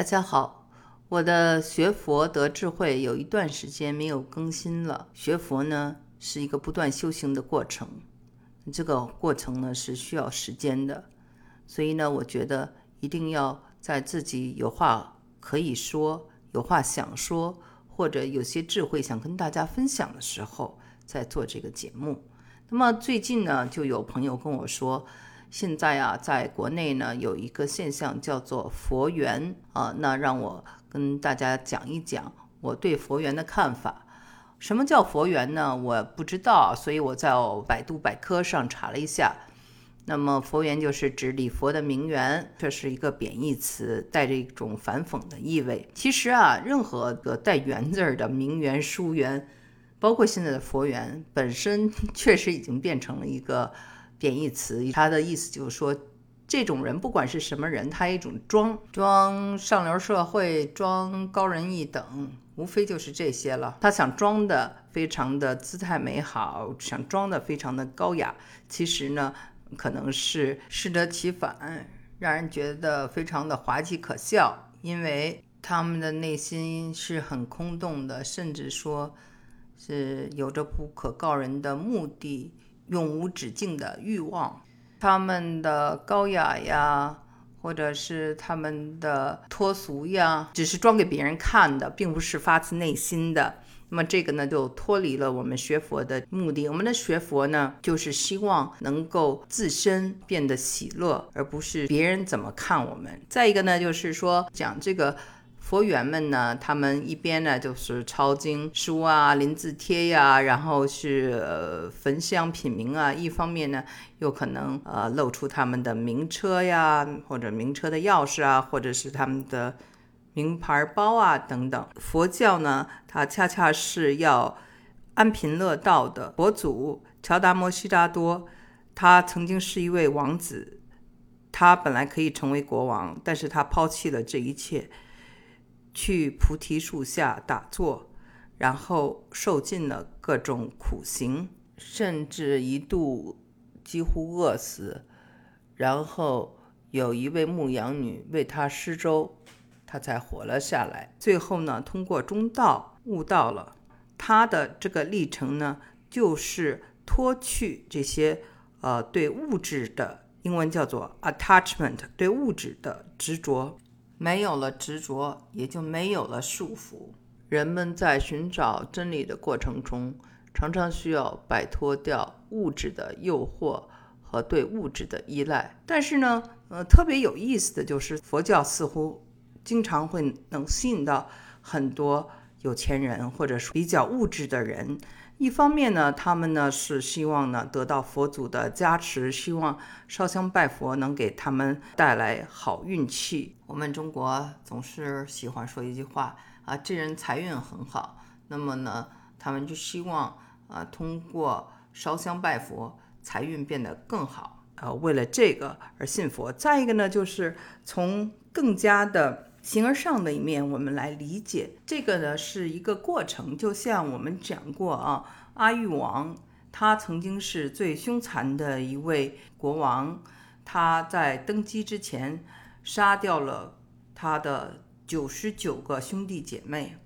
大家好，我的学佛得智慧有一段时间没有更新了。学佛呢是一个不断修行的过程，这个过程呢是需要时间的，所以呢，我觉得一定要在自己有话可以说、有话想说，或者有些智慧想跟大家分享的时候，再做这个节目。那么最近呢，就有朋友跟我说。现在啊，在国内呢，有一个现象叫做佛缘啊，那让我跟大家讲一讲我对佛缘的看法。什么叫佛缘呢？我不知道，所以我在百度百科上查了一下。那么佛缘就是指礼佛的名缘，这是一个贬义词，带着一种反讽的意味。其实啊，任何个带“缘”字儿的名缘、书缘，包括现在的佛缘，本身确实已经变成了一个。贬义词，它的意思就是说，这种人不管是什么人，他一种装装上流社会，装高人一等，无非就是这些了。他想装的非常的姿态美好，想装的非常的高雅，其实呢，可能是适得其反，让人觉得非常的滑稽可笑，因为他们的内心是很空洞的，甚至说是有着不可告人的目的。永无止境的欲望，他们的高雅呀，或者是他们的脱俗呀，只是装给别人看的，并不是发自内心的。那么这个呢，就脱离了我们学佛的目的。我们的学佛呢，就是希望能够自身变得喜乐，而不是别人怎么看我们。再一个呢，就是说讲这个。佛缘们呢，他们一边呢就是抄经书啊、临字帖呀，然后是呃焚香品茗啊；一方面呢，又可能呃露出他们的名车呀，或者名车的钥匙啊，或者是他们的名牌包啊等等。佛教呢，它恰恰是要安贫乐道的。佛祖乔达摩悉达多，他曾经是一位王子，他本来可以成为国王，但是他抛弃了这一切。去菩提树下打坐，然后受尽了各种苦刑，甚至一度几乎饿死。然后有一位牧羊女为他施粥，他才活了下来。最后呢，通过中道悟道了。他的这个历程呢，就是脱去这些呃对物质的，英文叫做 attachment，对物质的执着。没有了执着，也就没有了束缚。人们在寻找真理的过程中，常常需要摆脱掉物质的诱惑和对物质的依赖。但是呢，呃，特别有意思的就是，佛教似乎经常会能吸引到很多有钱人，或者说比较物质的人。一方面呢，他们呢是希望呢得到佛祖的加持，希望烧香拜佛能给他们带来好运气。我们中国总是喜欢说一句话啊，这人财运很好。那么呢，他们就希望啊通过烧香拜佛，财运变得更好。呃，为了这个而信佛。再一个呢，就是从更加的。形而上的一面，我们来理解这个呢，是一个过程。就像我们讲过啊，阿育王他曾经是最凶残的一位国王，他在登基之前杀掉了他的九十九个兄弟姐妹，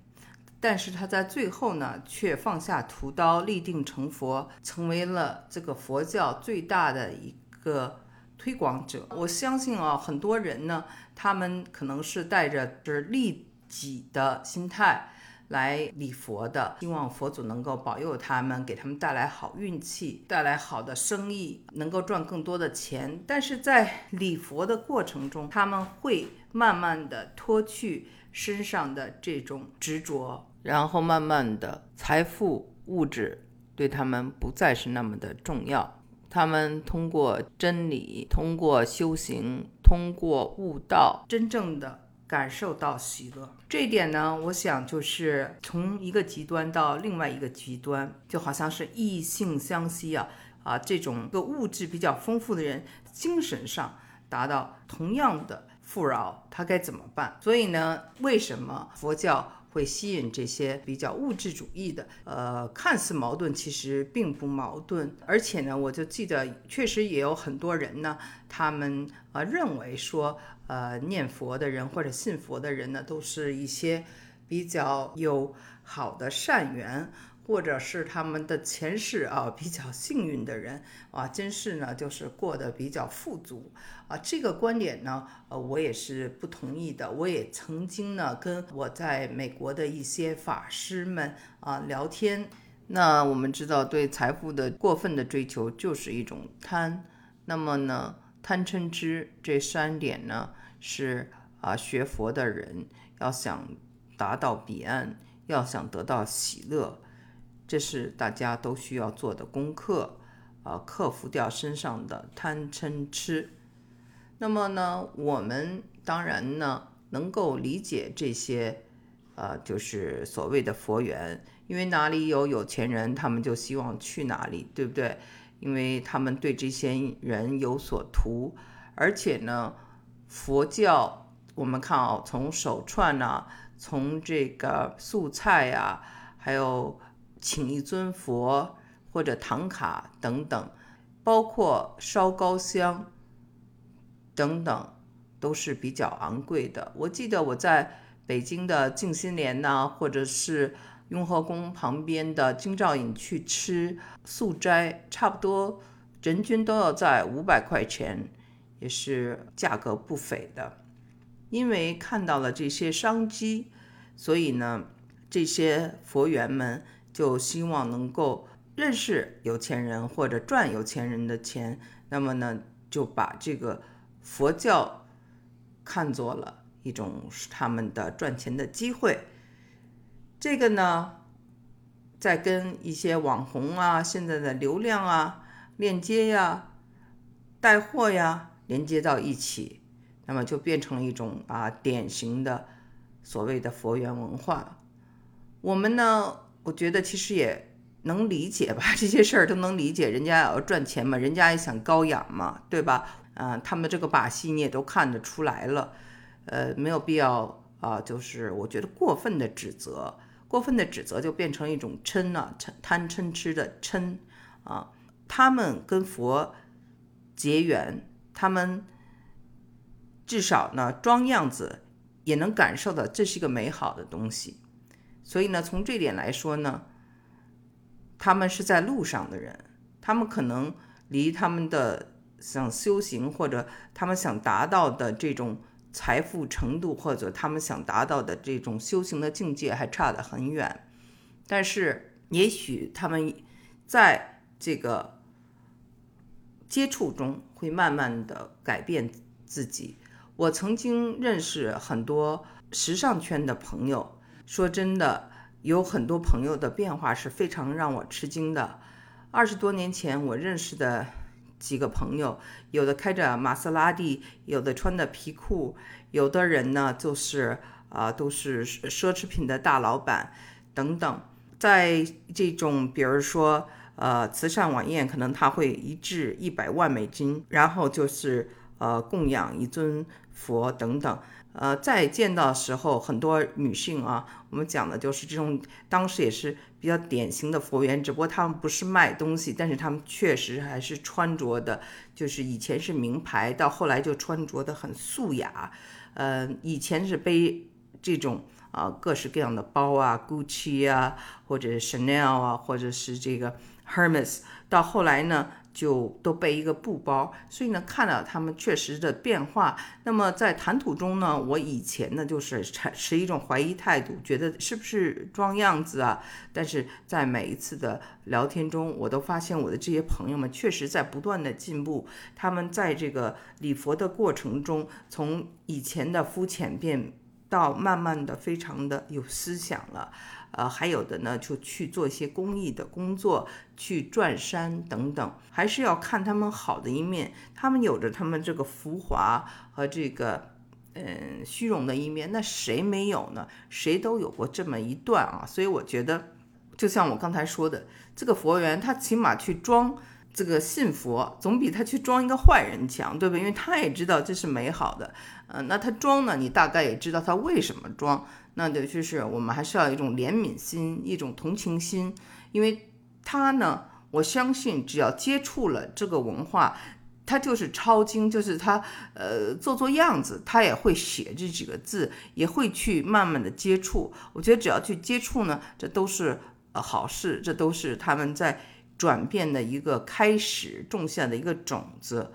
但是他在最后呢，却放下屠刀，立定成佛，成为了这个佛教最大的一个。推广者，我相信啊，很多人呢，他们可能是带着就是利己的心态来礼佛的，希望佛祖能够保佑他们，给他们带来好运气，带来好的生意，能够赚更多的钱。但是在礼佛的过程中，他们会慢慢的脱去身上的这种执着，然后慢慢的财富物质对他们不再是那么的重要。他们通过真理，通过修行，通过悟道，真正的感受到喜乐。这一点呢，我想就是从一个极端到另外一个极端，就好像是异性相吸啊啊！这种个物质比较丰富的人，精神上达到同样的富饶，他该怎么办？所以呢，为什么佛教？会吸引这些比较物质主义的，呃，看似矛盾，其实并不矛盾。而且呢，我就记得，确实也有很多人呢，他们呃认为说，呃念佛的人或者信佛的人呢，都是一些比较有好的善缘。或者是他们的前世啊比较幸运的人啊，今世呢就是过得比较富足啊。这个观点呢，呃，我也是不同意的。我也曾经呢跟我在美国的一些法师们啊聊天。那我们知道，对财富的过分的追求就是一种贪。那么呢，贪嗔痴这三点呢，是啊学佛的人要想达到彼岸，要想得到喜乐。这是大家都需要做的功课，啊，克服掉身上的贪嗔痴。那么呢，我们当然呢能够理解这些，呃，就是所谓的佛缘，因为哪里有有钱人，他们就希望去哪里，对不对？因为他们对这些人有所图，而且呢，佛教我们看啊，从手串啊，从这个素菜啊，还有。请一尊佛或者唐卡等等，包括烧高香等等，都是比较昂贵的。我记得我在北京的静心莲呐，或者是雍和宫旁边的京兆尹去吃素斋，差不多人均都要在五百块钱，也是价格不菲的。因为看到了这些商机，所以呢，这些佛缘们。就希望能够认识有钱人或者赚有钱人的钱，那么呢，就把这个佛教看作了一种是他们的赚钱的机会。这个呢，在跟一些网红啊、现在的流量啊、链接呀、带货呀连接到一起，那么就变成了一种啊典型的所谓的佛缘文化。我们呢？我觉得其实也能理解吧，这些事儿都能理解。人家也要赚钱嘛，人家也想高养嘛，对吧？啊，他们这个把戏你也都看得出来了，呃，没有必要啊。就是我觉得过分的指责，过分的指责就变成一种嗔啊，嗔贪嗔痴的嗔啊。他们跟佛结缘，他们至少呢装样子也能感受到这是一个美好的东西。所以呢，从这点来说呢，他们是在路上的人，他们可能离他们的想修行或者他们想达到的这种财富程度，或者他们想达到的这种修行的境界还差得很远。但是，也许他们在这个接触中会慢慢的改变自己。我曾经认识很多时尚圈的朋友。说真的，有很多朋友的变化是非常让我吃惊的。二十多年前我认识的几个朋友，有的开着玛莎拉蒂，有的穿的皮裤，有的人呢就是啊都是奢侈品的大老板等等。在这种比如说呃慈善晚宴，可能他会一掷一百万美金，然后就是呃供养一尊佛等等。呃，再见到时候，很多女性啊，我们讲的就是这种，当时也是比较典型的佛缘，只不过他们不是卖东西，但是他们确实还是穿着的，就是以前是名牌，到后来就穿着的很素雅。呃，以前是背这种啊各式各样的包啊，Gucci 啊，或者 Chanel 啊，或者是这个 Hermes，到后来呢。就都背一个布包，所以呢，看到他们确实的变化。那么在谈吐中呢，我以前呢就是持一种怀疑态度，觉得是不是装样子啊？但是在每一次的聊天中，我都发现我的这些朋友们确实在不断的进步。他们在这个礼佛的过程中，从以前的肤浅变到慢慢的非常的有思想了。呃，还有的呢，就去做一些公益的工作，去转山等等，还是要看他们好的一面。他们有着他们这个浮华和这个嗯虚荣的一面，那谁没有呢？谁都有过这么一段啊。所以我觉得，就像我刚才说的，这个佛缘他起码去装这个信佛，总比他去装一个坏人强，对吧？因为他也知道这是美好的。嗯，那他装呢，你大概也知道他为什么装。那的就是我们还是要一种怜悯心，一种同情心，因为他呢，我相信只要接触了这个文化，他就是抄经，就是他呃做做样子，他也会写这几个字，也会去慢慢的接触。我觉得只要去接触呢，这都是呃好事，这都是他们在转变的一个开始，种下的一个种子。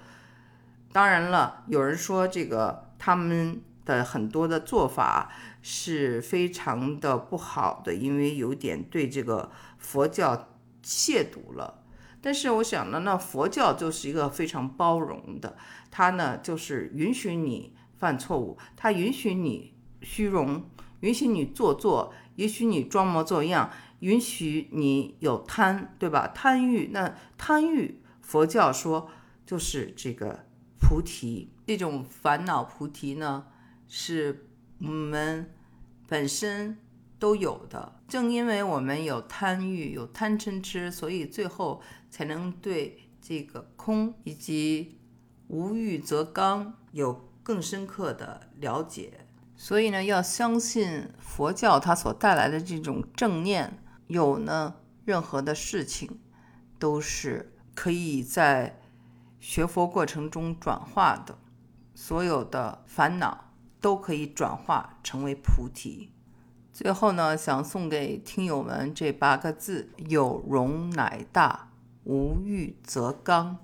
当然了，有人说这个他们的很多的做法是非常的不好的，因为有点对这个佛教亵渎了。但是我想呢，那佛教就是一个非常包容的，它呢就是允许你犯错误，它允许你虚荣，允许你做作，允许你装模作样，允许你有贪，对吧？贪欲，那贪欲，佛教说就是这个菩提，这种烦恼菩提呢，是我们本身。都有的，正因为我们有贪欲、有贪嗔痴，所以最后才能对这个空以及无欲则刚有更深刻的了解。所以呢，要相信佛教它所带来的这种正念，有呢，任何的事情都是可以在学佛过程中转化的，所有的烦恼都可以转化成为菩提。最后呢，想送给听友们这八个字：有容乃大，无欲则刚。